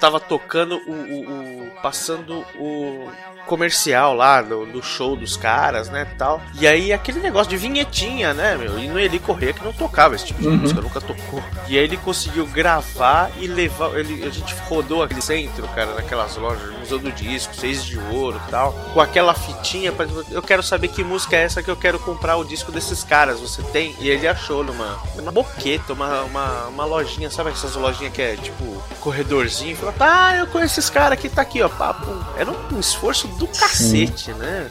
tava tocando o, o- o- passando o comercial lá do, do show dos caras, né, tal. E aí aquele negócio de vinhetinha, né, meu? E no Eli Correia que não tocava esse tipo de Uhum. música, nunca tocou. E aí ele conseguiu gravar e levar, ele, a gente rodou aquele centro, cara, naquelas lojas, Museu do Disco, Seis de Ouro, tal, com aquela fitinha para eu quero saber que música é essa que eu quero comprar o disco desses caras, você tem? E ele achou numa uma boqueta, uma, uma, uma lojinha, sabe essas lojinhas que é tipo corredorzinho, falou, tá, eu conheço esses caras aqui, tá aqui, ó, papo. Era um esforço do cacete, né?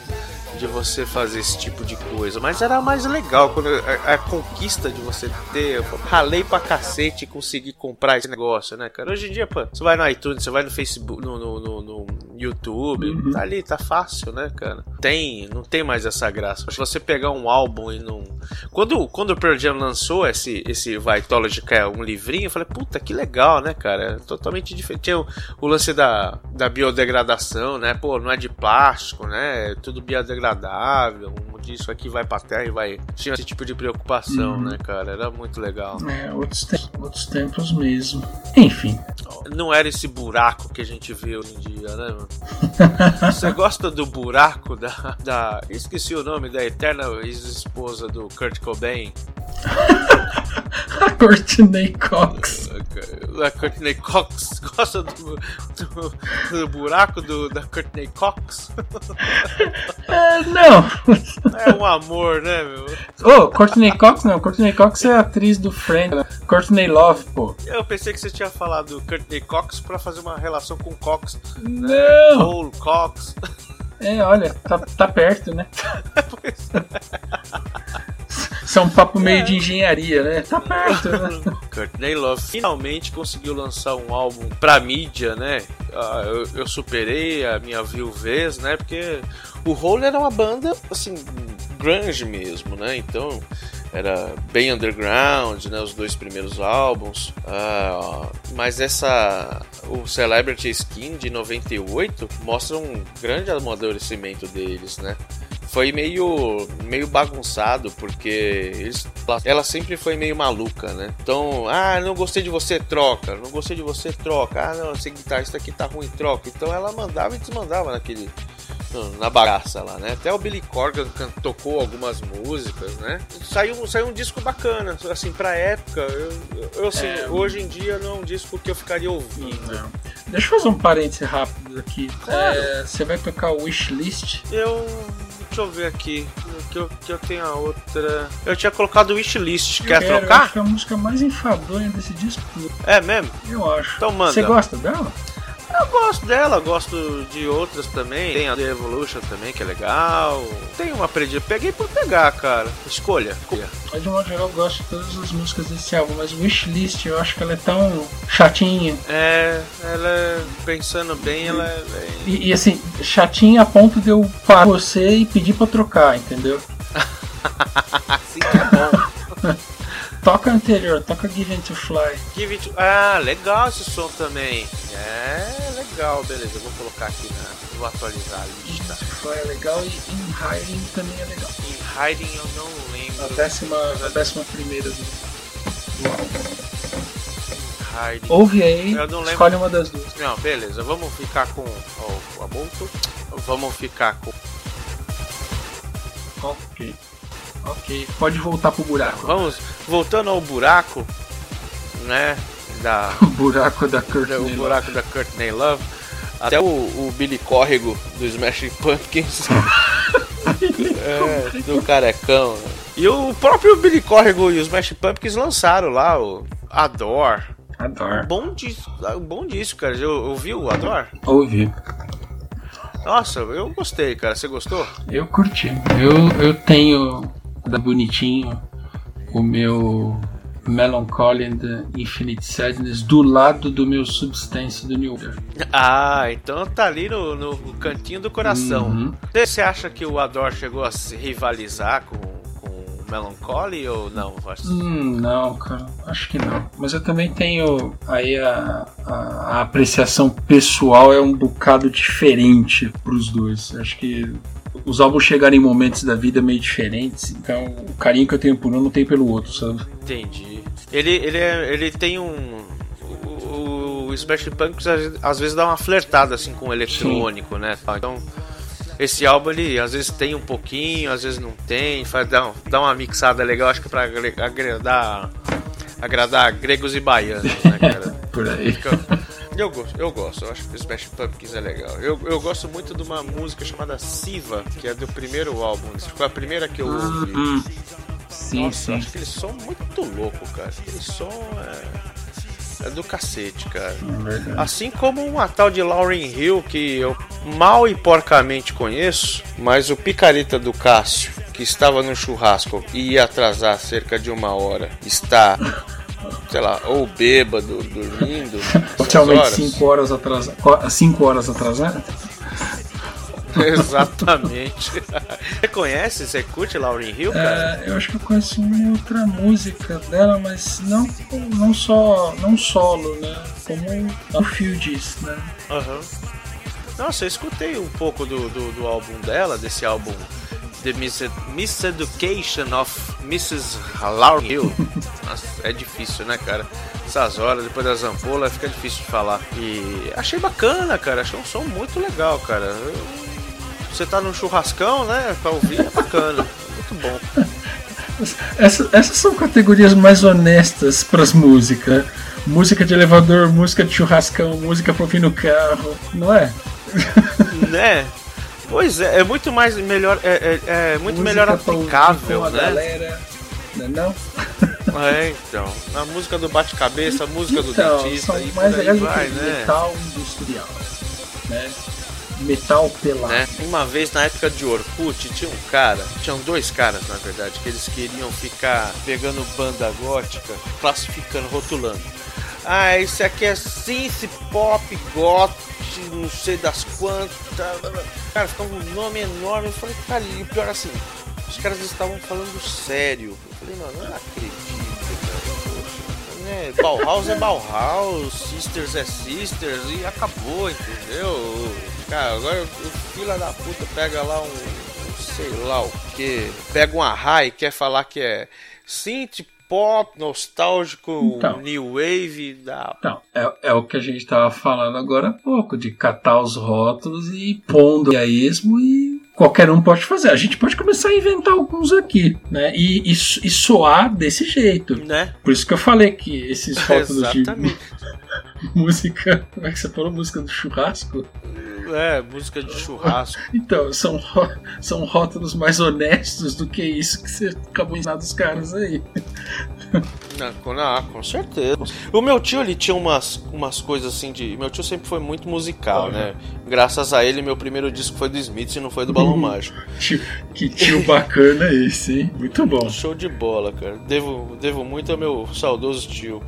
De você fazer esse tipo de coisa, mas era mais legal quando a, a conquista de você ter. Eu ralei pra cacete e conseguir comprar esse negócio, né, cara? Hoje em dia, pô, você vai no iTunes, você vai no Facebook, no, no, no- no YouTube, Uhum. tá ali, tá fácil, né, cara? Tem, não tem mais essa graça. Se você pegar um álbum e não. Quando, quando o Pearl Jam lançou esse, esse Vitology, que é um livrinho, eu falei, puta, que legal, né, cara? É totalmente diferente. Tinha o, o lance da, da biodegradação, né? Pô, não é de plástico, né? É tudo biodegradável. Um disso aqui vai pra terra e vai. Tinha esse tipo de preocupação, Uhum. né, cara? Era muito legal. É, outros, te- outros tempos mesmo. Enfim. Não era esse buraco que a gente vê hoje em dia, né, mano? [laughs] Você gosta do buraco da, da. Esqueci o nome da eterna ex-esposa do Kurt Cobain? [laughs] [laughs] Courtney Cox. Da Courtney Cox? Gosta do, do, do buraco do, da Courtney Cox? [laughs] É, não. É um amor, né, meu? Ô, Courtney Cox não. Courtney Cox é a atriz do Friend. né? Courtney Love, pô. Eu pensei que você tinha falado do Courtney Cox pra fazer uma relação com Cox. Não. Paul Cox. É, olha, tá, tá perto, né? [laughs] Pois Isso é um papo meio de engenharia, né? Tá perto, né? [laughs] Courtney Love finalmente conseguiu lançar um álbum pra mídia, né? Ah, eu, eu superei a minha viuvez, né? Porque o Hole era uma banda, assim, grunge mesmo, né? Então era bem underground, né? Os dois primeiros álbuns. Ah, mas essa. O Celebrity Skin de 98 mostra um grande amadurecimento deles, né? Foi meio, meio bagunçado, porque eles, ela sempre foi meio maluca, né? Então, ah, não gostei de você, troca. Não gostei de você, troca. Ah, não, esse guitarrista aqui tá ruim, troca. Então ela mandava e desmandava naquele, na bagaça lá, né? Até o Billy Corgan tocou algumas músicas, né? Saiu, saiu um disco bacana, assim, pra época. Eu, eu assim, É. hoje em dia não é um disco que eu ficaria ouvindo. Não. Deixa eu fazer um parêntese rápido aqui. Claro. É, você vai tocar o Wishlist? Eu. Deixa eu ver aqui. Que eu, que eu tenho a outra. Eu tinha colocado wishlist. Quer Eu quero, Eu trocar? acho que é a música mais enfadonha desse disco. É mesmo? Eu acho. Então manda. Você gosta dela? Eu gosto dela, gosto de outras também. Tem a The Evolution também, que é legal. Tem uma predita. Peguei por pegar, cara. Escolha. Mas de modo geral eu gosto de todas as músicas desse álbum, mas Wishlist eu acho que ela é tão chatinha. É, ela é, pensando bem, ela é. bem- E, e, assim, chatinha a ponto de eu parar você e pedir pra trocar, entendeu? [laughs] Assim que é bom. [laughs] Toca anterior, toca Given to Fly. Give it. Ah, legal esse som também. É, legal, beleza. Eu vou colocar aqui na. Vou atualizar a lista. Fly é legal e In Hiding também é legal. Em Hiding eu não lembro. A décima, a décima primeira do, do álbum. Ouve aí, Eu não lembro. escolhe uma das duas. Não, beleza. Vamos ficar com o Abolto. Vamos ficar com. Ok. Ok, pode voltar pro buraco. Vamos. Voltando ao buraco, né? Da. O buraco da Kurt [laughs] o buraco da Courtney Love. Até o, o Billy Córrego do Smashing Pumpkins. [laughs] é, do carecão. E o próprio Billy Córrego e os Smashing Pumpkins lançaram lá o Adore. Adoro. Bom disco, bom disco, cara. Eu ouvi o Adore? Ouvi. Nossa, eu gostei, cara. Você gostou? Eu curti. Eu, eu tenho da bonitinho o meu Melancholy and the Infinite Sadness do lado do meu Substance do New Order. Ah, então tá ali no, no cantinho do coração. Uhum. Você acha que o Adore chegou a se rivalizar com, Melancholy ou não? Hum, não, cara, acho que não. Mas eu também tenho aí a, a, a apreciação pessoal é um bocado diferente pros dois. Acho que os álbuns chegaram em momentos da vida meio diferentes, então o carinho que eu tenho por um não tem pelo outro, sabe? Entendi. Ele, ele, é, ele tem um. O, o Smash Pumpkins às- vezes dá uma flertada assim com o eletrônico, né? tal. Então, esse álbum ele às vezes tem um pouquinho, às vezes não tem, faz, dá, um- dá uma mixada legal, acho que pra agradar, agradar gregos e baianos, né, cara? [laughs] Por aí. Fica- Eu gosto, eu gosto, eu acho que o Smash Pumpkins é legal. Eu, eu gosto muito de uma música chamada Siva, que é do primeiro álbum. Foi a primeira que eu ouvi. Hum, sim, Nossa, eu sim. acho aquele som muito louco, cara. Aquele som é, é do cacete, cara. É. Assim como uma tal de Lauryn Hill, que eu mal e porcamente conheço, mas o picareta do Cássio, que estava no churrasco e ia atrasar cerca de uma hora, está, sei lá, ou bêbado, dormindo. [laughs] horas. 5 horas atrasadas. 5 horas atrasadas? [laughs] Exatamente. [laughs] Você conhece? Você curte Lauryn Hill, cara? É, eu acho que eu conheço uma outra música dela, mas não, não só não solo, né? Como o Phil diz, né? Aham. Nossa, eu escutei um pouco do, do, do álbum dela, desse álbum The Mis Miseducation of Mrs. Lauryn Hill. [laughs] Nossa, é difícil, né, cara? Essas horas, depois das ampolas, fica difícil de falar. E achei bacana, cara. Achei um som muito legal, cara. Eu- Você tá num churrascão, né? Pra ouvir é bacana. Muito bom. [laughs] Essa- essas são categorias mais honestas pras músicas. Música de elevador, música de churrascão, música pra ouvir no carro, não é? né? [laughs] Pois é, é muito mais melhor, é, é- é muito Música melhor aplicável, né? Galera, não é não? É, então. A música do bate-cabeça, a música do Então, dentista são por mais aí do vai, que né? metal industrial, né? Metal pelado. né? Uma vez na época de Orkut tinha um cara, tinham dois caras na verdade, que eles queriam ficar pegando banda gótica, classificando, rotulando. Ah, esse aqui é synth pop, goth, não sei das quantas. Cara, ficava um nome enorme. Eu falei, cara, e pior assim, os caras estavam falando sério. Eu falei, mano, não acredito, cara. Né? Bauhaus é Bauhaus, Sisters é Sisters e acabou, entendeu? Cara, agora o fila da puta pega lá um, um sei lá o que, pega uma high e quer falar que é synth pop, nostálgico, Então. new wave, da Então, é, é o que a gente estava falando agora há pouco, de catar os rótulos e pondo a esmo e qualquer um pode fazer. A gente pode começar a inventar alguns aqui, né? E, e, e soar desse jeito. né? Por isso que eu falei que esses [laughs] rótulos de Exatamente. [laughs] música. Como é que você falou? Música do churrasco? É, música de churrasco. Então, são, são rótulos mais honestos do que isso que você acabou ensinando os caras aí. Não, com, não, com certeza. O meu tio, ele tinha umas, umas coisas assim de. Meu tio sempre foi muito musical, Olha. né? Graças a ele, meu primeiro disco foi do Smith e não foi do Balão Mágico. [laughs] Tio- Que tio bacana esse, hein? Muito bom. Show de bola, cara. Devo, devo muito ao meu saudoso tio.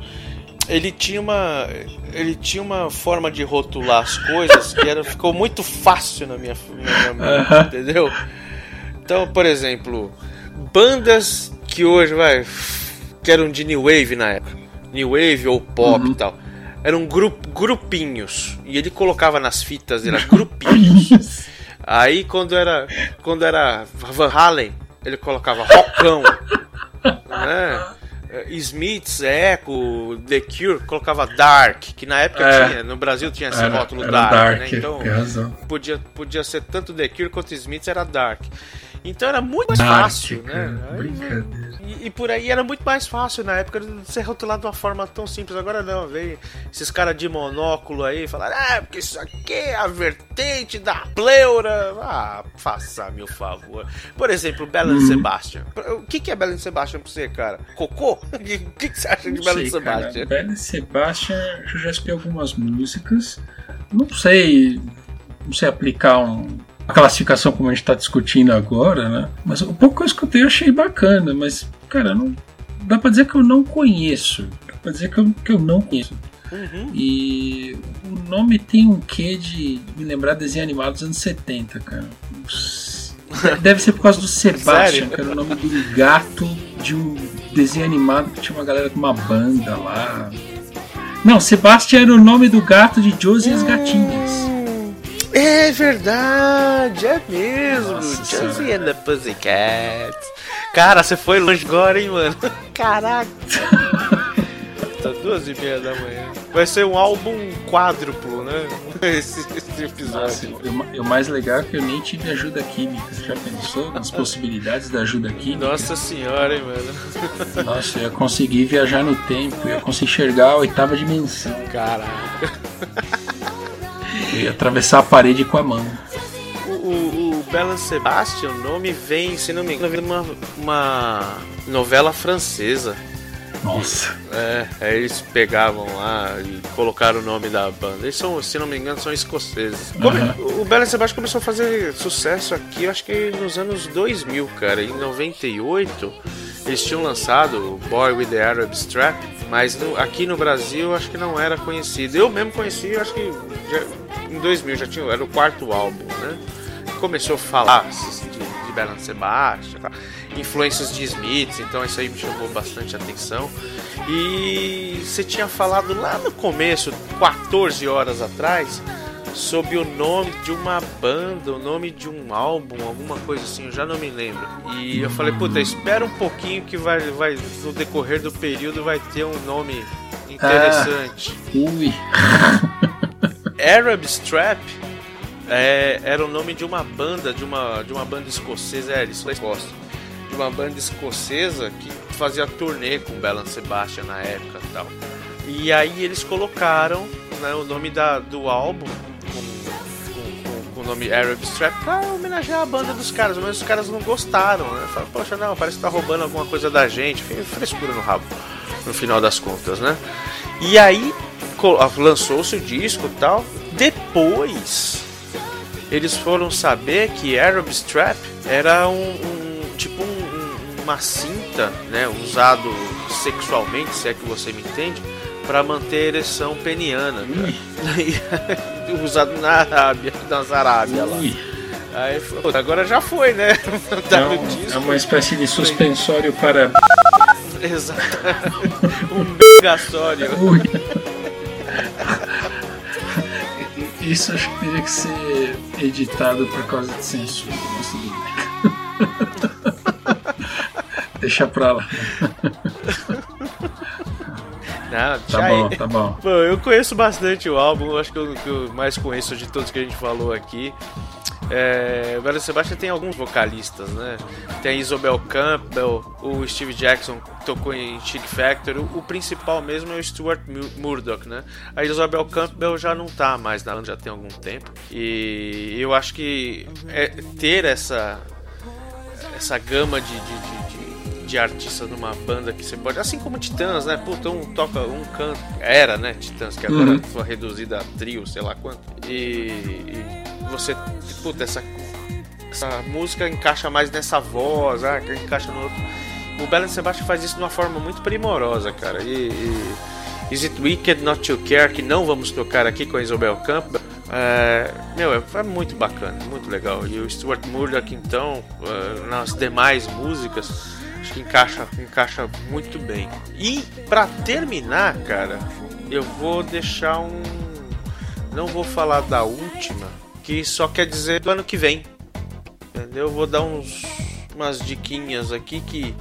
Ele tinha uma. Ele tinha uma forma de rotular as coisas que era, ficou muito fácil na minha, na minha mente, entendeu? Então, por exemplo, bandas que hoje, vai, que eram de New Wave na época, New Wave ou pop Uhum. e tal, eram grup, grupinhos. E ele colocava nas fitas, era grupinhos. [laughs] Aí quando era quando era Van Halen, ele colocava rockão, né? Eh, Smiths, Echo, The Cure, colocava Dark, que na época É. tinha, no Brasil tinha esse Era, rótulo era Dark, dark, né? Então podia, podia ser tanto The Cure quanto Smiths era Dark. Então era muito mais fácil, né? Brincadeira. e, e por aí era muito mais fácil na época de ser rotulado de uma forma tão simples. Agora não, veio esses caras de monóculo aí falaram, ah, porque isso aqui é a vertente da pleura. Ah, faça-me o favor. Por exemplo, Bela Uhum. Sebastian. O que, que é Bela Sebastian pra você, cara? Cocô? [laughs] O que, que, que você acha de sei, Sebastian? cara. Bela Sebastian, eu já escutei algumas músicas. Não sei, não sei aplicar um, a classificação como a gente está discutindo agora, né? Mas o pouco que eu escutei eu achei bacana, mas, cara, não dá pra dizer que eu não conheço. Dá pra dizer que eu, que eu não conheço. Uhum. E o nome tem um quê de me lembrar desenho animado dos anos 70, cara. [laughs] Deve ser por causa do Sebastian, que era o nome do gato de um desenho animado que tinha uma galera com uma banda lá. Não, Sebastian era o nome do gato de Josie e as Gatinhas. É verdade, é mesmo. Nossa Josie and the Pussycats. Cara, você foi longe agora, hein, mano? Caraca. tá duas e meia da manhã. Vai ser um álbum quádruplo, né? [laughs] Esse, esse episódio. Nossa, e o- o mais legal é que eu nem tive ajuda química. Você já pensou nas possibilidades da ajuda química? Nossa senhora, hein, mano? Nossa, eu ia conseguir viajar no tempo, eu ia conseguir enxergar a oitava dimensão. Caraca. [laughs] Atravessar a parede com a mão. O, o, o Bela Sebastian, o nome vem, se não me engano, uma, uma novela francesa. Nossa. É, aí eles pegavam lá e colocaram o nome da banda. Eles são, se não me engano, são escoceses. Aham. O Bela Sebastian começou a fazer sucesso aqui, acho que nos anos 2000, cara. Em 98, eles tinham lançado Boy with the Arab Strap, mas no- aqui no Brasil acho que não era conhecido. Eu mesmo conheci, acho que já- em 2000 já tinha, era o quarto álbum, né? Começou a falar de, de Sebastian, tá? influências de Smith, então isso aí me chamou bastante atenção. E você tinha falado lá no começo, 14 horas atrás, sobre o nome de uma banda, o nome de um álbum, alguma coisa assim, eu já não me lembro. E eu falei, puta, espera um pouquinho que vai, vai no decorrer do período vai ter um nome interessante. Ui. [laughs] Arab Strap é, era o nome de uma banda, de uma, de uma banda escocesa, é, eles gostam, de uma banda escocesa que fazia turnê com Bela Sebastian na época e tal. E aí eles colocaram né, o nome da, do álbum nome Arab Strap pra homenagear a banda dos caras, mas os caras não gostaram, né? Falaram, poxa, não, parece que tá roubando alguma coisa da gente, frescura no rabo, no final das contas, né? E aí co- lançou-se o disco e tal. Depois eles foram saber que Arab Strap era um, um- tipo um- uma cinta, né, usado sexualmente, se é que você me entende, para manter a ereção peniana, [laughs] usado na Arábia, nas Arábia lá. Aí falou, "Puta, agora já foi, né? [laughs] É, Tá no um- é uma espécie de suspensório para. [laughs] Exato. um megasório. Ui. Isso acho que teria que ser editado por causa de censura. mas tudo bem. Deixa pra lá. Não, Tá bom, é. tá bom. Bom, eu conheço bastante o álbum, acho que eu, que eu mais conheço de todos que a gente falou aqui. É, o Belo Sebastian tem alguns vocalistas, né? Tem a Isobel Campbell, o Steve Jackson tocou em Chic Factory. O, o principal mesmo é o Stuart Mu- Murdoch, né? A Isobel Campbell já não tá mais na banda, já tem algum tempo. E eu acho que é, ter essa essa gama de, de, de, de, de artistas numa banda que você pode. Assim como Titãs, né? Puta, um toca, um canta. Era, né? Titãs, que agora Uhum. foi reduzida a trio, sei lá quanto. E, e você. Puta, essa, essa música encaixa mais nessa voz, ah, encaixa no outro. O Belen Sebastian faz isso de uma forma muito primorosa, cara. E. e Is It Wicked Not to Care, que não vamos tocar aqui com a Isabel Campbell. É, meu, é, é muito bacana, muito legal. E o Stuart Murdoch, então, é, nas demais músicas, acho que encaixa, encaixa muito bem. E pra terminar, cara, eu vou deixar um. Não vou falar da última, que só quer dizer do ano que vem. Entendeu? Eu vou dar uns umas diquinhas aqui que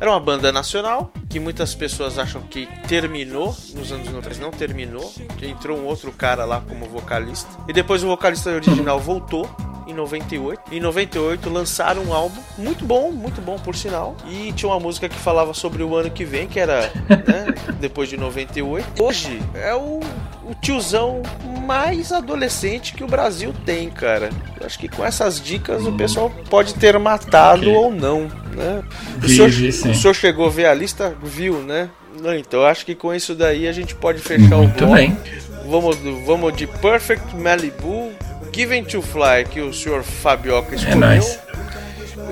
era uma banda nacional que muitas pessoas acham que terminou nos anos 90, não terminou, que entrou um outro cara lá como vocalista. E depois o vocalista original voltou em 98. Em 98 lançaram um álbum muito bom, muito bom por sinal. E tinha uma música que falava sobre o ano que vem, que era, né, [laughs] depois de 98. Hoje é o, o tiozão mais adolescente que o Brasil tem, cara. Eu acho que com essas dicas o pessoal pode ter matado Ok. ou não, né? O Vi, senhor, o senhor chegou a ver a lista? Viu, né? Então acho que com isso daí a gente pode fechar o Muito bloco. bem. Vamos, vamos de Perfect Malibu, Given to Fly, que o senhor Fabioca É escolheu. nóis.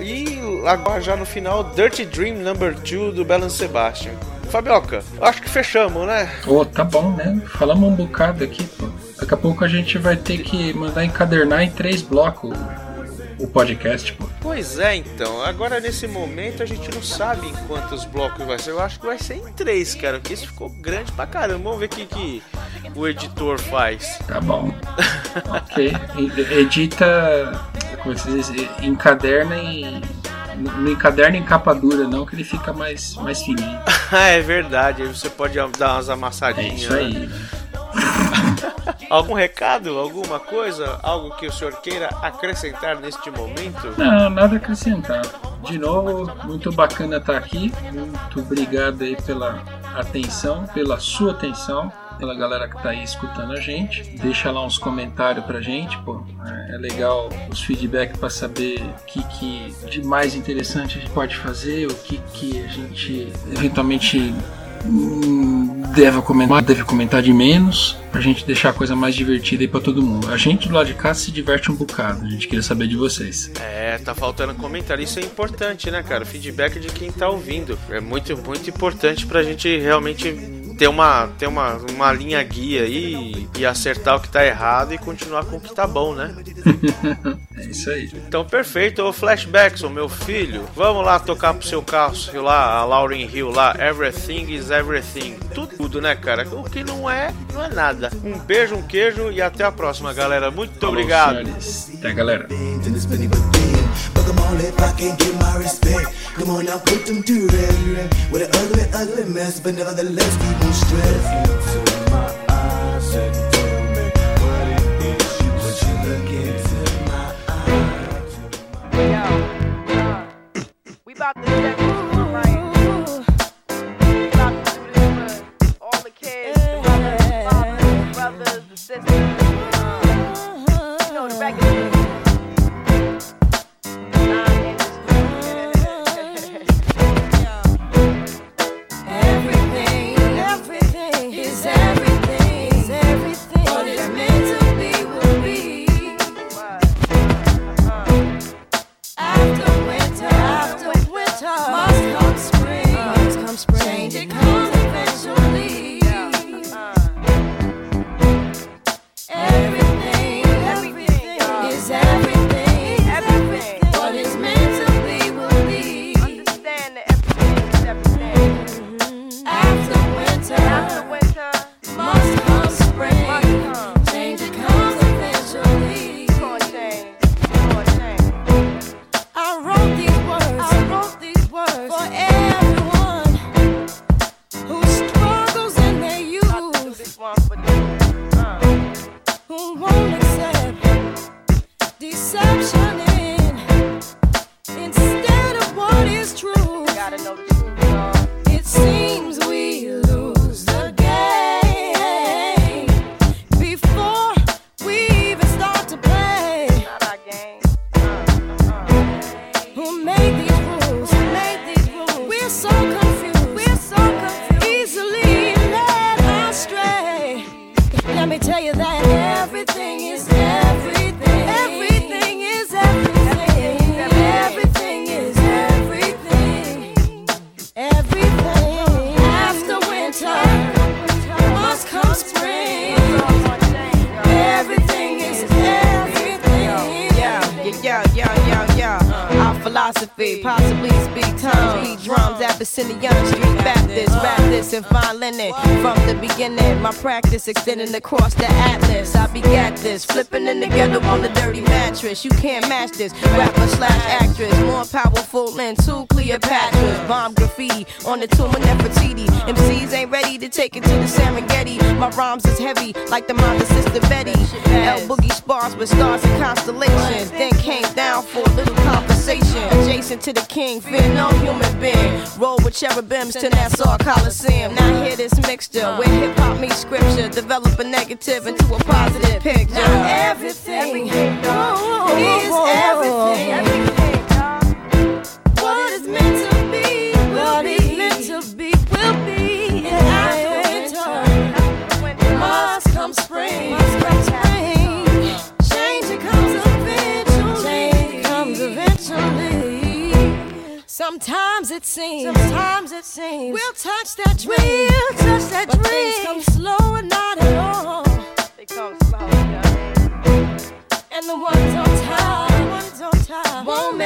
E agora já no final, Dirty Dream Number 2 do Belen Sebastian. Fabioca, acho que fechamos, né? Ô, tá bom, né? Falamos um bocado aqui, pô. Daqui a pouco a gente vai ter que mandar encadernar em três blocos o- podcast, pô. Pois é, então. Agora nesse momento a gente não sabe em quantos blocos vai ser. Eu acho que vai ser em três, cara. Porque isso ficou grande pra caramba. Vamos ver o que, que o editor faz. Tá bom. [laughs] ok. Edita. Como é se diz? Encaderna e. Não encaderna em capa dura, não, que ele fica mais, mais fininho. Ah, [laughs] é verdade. Aí você pode dar umas É amassadinhas. isso né? Algum recado, alguma coisa, algo que o senhor queira acrescentar neste momento? Não, nada acrescentar. De novo, muito bacana estar aqui. Muito obrigado aí pela atenção, pela sua atenção, pela galera que tá aí escutando a gente. Deixa lá uns comentários pra gente, pô. É é legal os feedback para saber o que, que de mais interessante a gente pode fazer, o que, que a gente eventualmente deve comentar, deve comentar de menos, pra gente deixar a coisa mais divertida aí pra todo mundo. A gente do lado de cá se diverte um bocado, a gente queria saber de vocês. É, tá faltando comentário. Isso é importante, né, cara? Feedback de quem tá ouvindo. É muito, muito importante pra gente realmente ter uma, ter uma, uma linha guia aí e acertar o que tá errado e continuar com o que tá bom, né? [laughs] É isso aí. Então, perfeito. Ô, Flashbackson, meu filho, vamos lá tocar pro seu carro lá, a Lauryn Hill lá, Everything is Everything. Tudo, tudo, né, cara? O que não é, não é nada. Um beijo, um queijo e até a próxima, galera. Muito Falou, obrigado. senhores. Até, galera. Come on, if I can't get my respect Come on now, put them to rest With an ugly, ugly mess But nevertheless, keep on stress Look Into my eyes and tell me What it is you Would you look into my eyes Yo, uh, we about to one right. We about all the kids, the mothers, the fathers, the sisters. You can't match this. human being. Roll with cherubims to Nassau Coliseum. Now hear this mixture where hip hop meets scripture. Develop a negative into a positive picture. Everything, everything. Oh, is everything. everything Sometimes it seems. Sometimes it seems. We'll touch that dream. We'll touch that but dream. Things come slow and not at all. They come slow, yeah. And the ones on top. The ones on top. Won't make.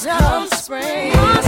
Just come spring.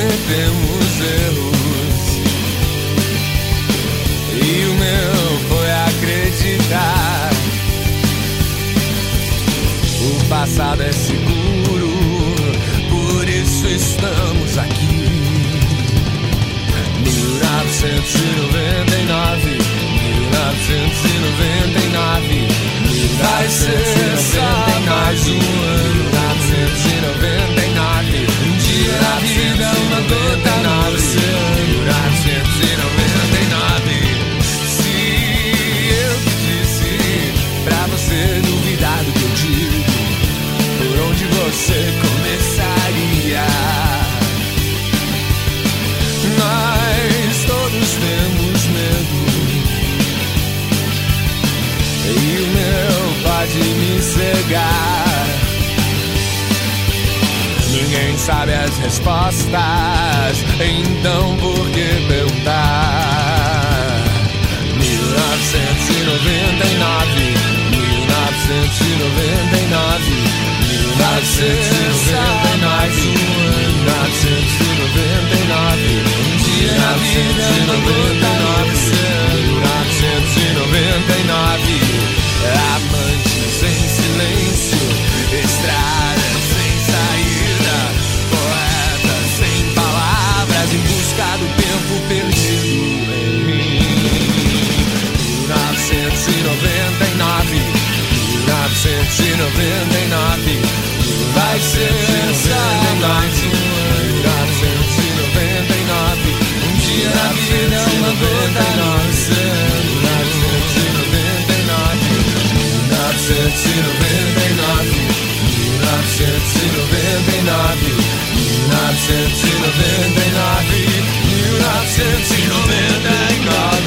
Cometemos erros. E o meu foi acreditar. O passado é seguro, por isso estamos aqui. 1999, 1999, vai só mais um ano. 1999, um dia na vida, uma gota no oceano. sabe as respostas, então por que perguntar? 1999, 1999, 1999, 1999, um dia na vida 1999, 1999. 1999, vai ser só mais um ano. 1999, um dia na vida, uma gota no oceano. 1999, 1999, 1999, 1999, 1999.